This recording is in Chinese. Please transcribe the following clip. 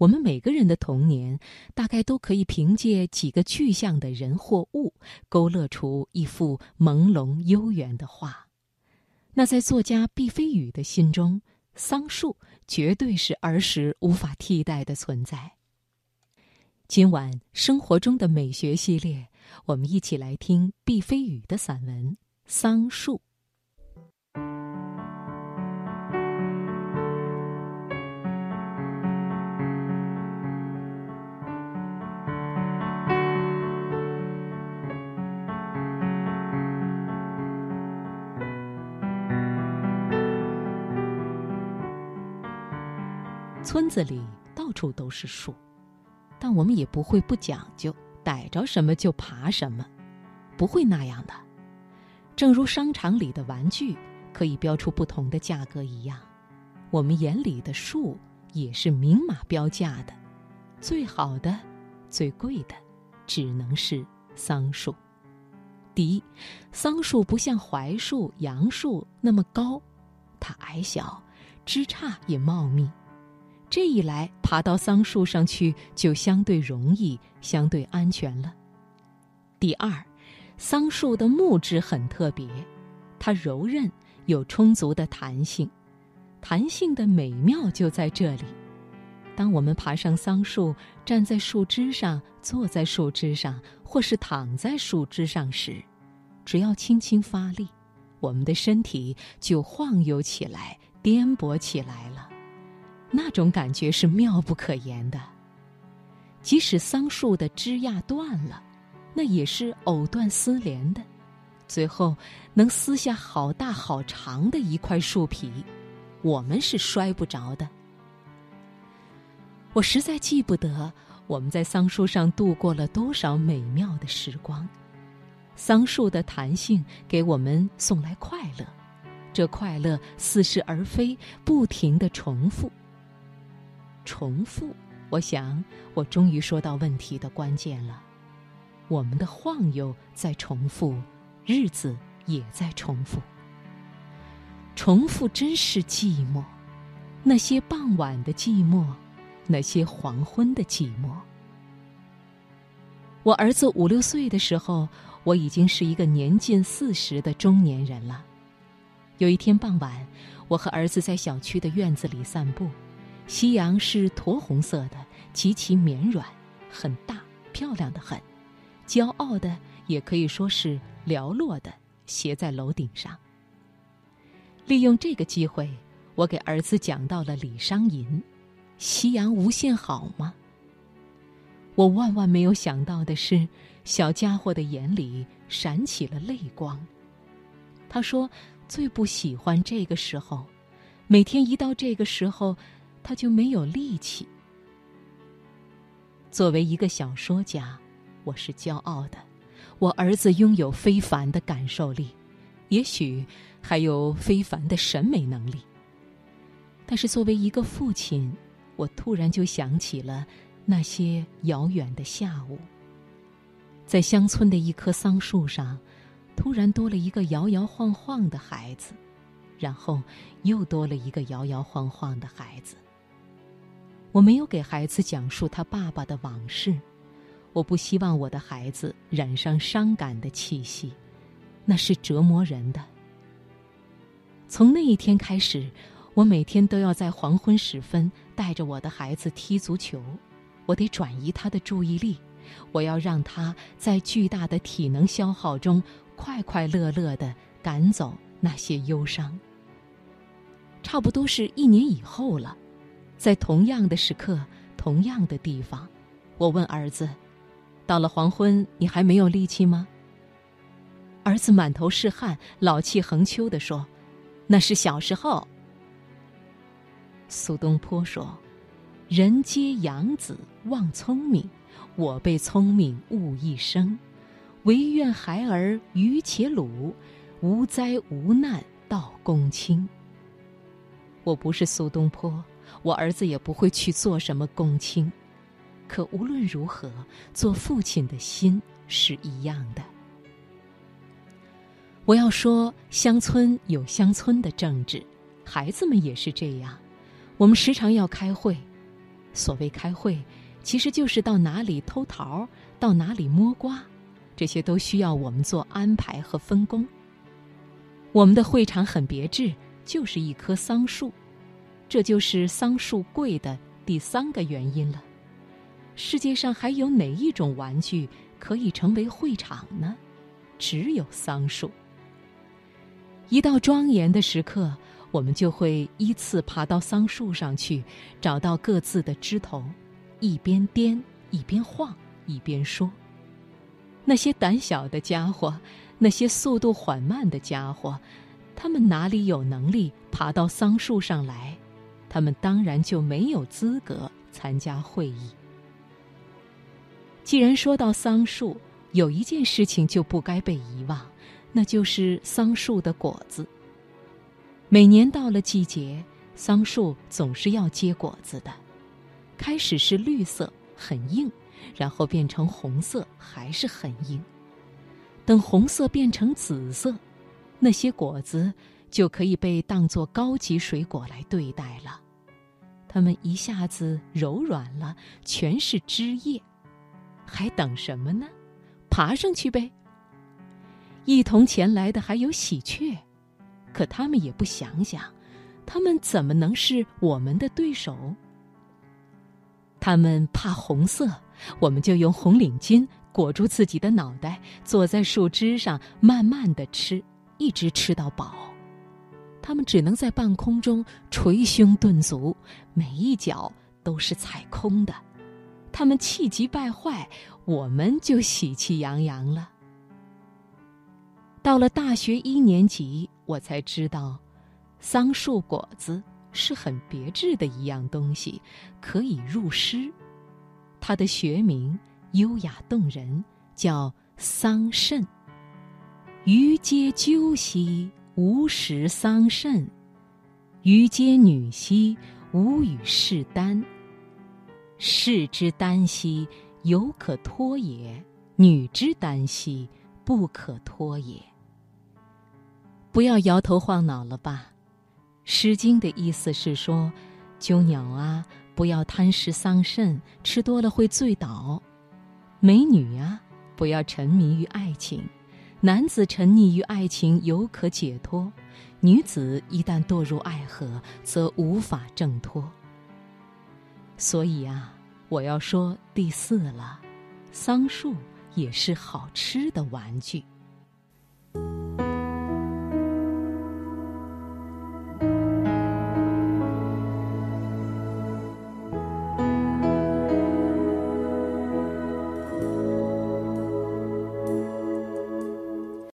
我们每个人的童年，大概都可以凭借几个具象的人或物，勾勒出一幅朦胧悠远的画。那在作家毕飞宇的心中，桑树绝对是儿时无法替代的存在。今晚生活中的美学系列，我们一起来听毕飞宇的散文《桑树》。村子里到处都是树，但我们也不会不讲究，逮着什么就爬什么，不会那样的。正如商场里的玩具可以标出不同的价格一样，我们眼里的树也是明码标价的，最好的、最贵的，只能是桑树。第一，桑树不像槐树、杨树那么高，它矮小，枝杈也茂密。这一来，爬到桑树上去就相对容易、相对安全了。第二，桑树的木质很特别，它柔韧，有充足的弹性。弹性的美妙就在这里。当我们爬上桑树，站在树枝上，坐在树枝上，或是躺在树枝上时，只要轻轻发力，我们的身体就晃悠起来，颠簸起来了。那种感觉是妙不可言的。即使桑树的枝桠断了，那也是藕断丝连的，最后能撕下好大好长的一块树皮，我们是摔不着的。我实在记不得我们在桑树上度过了多少美妙的时光。桑树的弹性给我们送来快乐，这快乐似是而非，不停的重复。重复，我想，我终于说到问题的关键了。我们的晃悠在重复，日子也在重复。重复真是寂寞，那些傍晚的寂寞，那些黄昏的寂寞。我儿子五六岁的时候，我已经是一个年近四十的中年人了。有一天傍晚，我和儿子在小区的院子里散步。夕阳是驼红色的，极其绵软，很大，漂亮的很，骄傲的也可以说是寥落的，斜在楼顶上。利用这个机会，我给儿子讲到了李商隐：“夕阳无限好吗？”我万万没有想到的是，小家伙的眼里闪起了泪光。他说：“最不喜欢这个时候，每天一到这个时候。”他就没有力气。作为一个小说家，我是骄傲的。我儿子拥有非凡的感受力，也许还有非凡的审美能力。但是作为一个父亲，我突然就想起了那些遥远的下午，在乡村的一棵桑树上，突然多了一个摇摇晃晃的孩子，然后又多了一个摇摇晃晃的孩子。我没有给孩子讲述他爸爸的往事，我不希望我的孩子染上伤感的气息，那是折磨人的。从那一天开始，我每天都要在黄昏时分带着我的孩子踢足球，我得转移他的注意力，我要让他在巨大的体能消耗中快快乐乐的赶走那些忧伤。差不多是一年以后了。在同样的时刻，同样的地方，我问儿子：“到了黄昏，你还没有力气吗？”儿子满头是汗，老气横秋地说：“那是小时候。”苏东坡说：“人皆养子望聪明，我被聪明误一生。唯愿孩儿愚且鲁，无灾无难到公卿。”我不是苏东坡。我儿子也不会去做什么公卿，可无论如何，做父亲的心是一样的。我要说，乡村有乡村的政治，孩子们也是这样。我们时常要开会，所谓开会，其实就是到哪里偷桃，到哪里摸瓜，这些都需要我们做安排和分工。我们的会场很别致，就是一棵桑树，这就是桑树贵的第三个原因了。世界上还有哪一种玩具可以成为会场呢？只有桑树。一到庄严的时刻，我们就会依次爬到桑树上去，找到各自的枝头，一边颠一边晃一边说。那些胆小的家伙，那些速度缓慢的家伙，他们哪里有能力爬到桑树上来？他们当然就没有资格参加会议。既然说到桑树，有一件事情就不该被遗忘。那就是桑树的果子。每年到了季节，桑树总是要结果子的。开始是绿色，很硬，然后变成红色，还是很硬。等红色变成紫色，那些果子就可以被当作高级水果来对待了。它们一下子柔软了，全是枝叶，还等什么呢？爬上去呗！一同前来的还有喜鹊，可他们也不想想，他们怎么能是我们的对手？他们怕红色，我们就用红领巾裹住自己的脑袋，坐在树枝上慢慢的吃，一直吃到饱。他们只能在半空中捶胸顿足，每一脚都是踩空的。他们气急败坏，我们就喜气洋洋了。到了大学一年级，我才知道，桑树果子是很别致的一样东西，可以入诗。它的学名优雅动人，叫桑葚。余皆鸠兮，无食桑葚；于嗟女兮，无与士丹。士之耽兮，犹可脱也；女之耽兮，不可脱也。不要摇头晃脑了吧，《诗经》的意思是说，鸠鸟啊，不要贪食桑葚，吃多了会醉倒；美女啊，不要沉迷于爱情，男子沉溺于爱情犹可解脱，女子一旦堕入爱河，则无法挣脱。所以啊，我要说第四了，桑树也是好吃的玩具。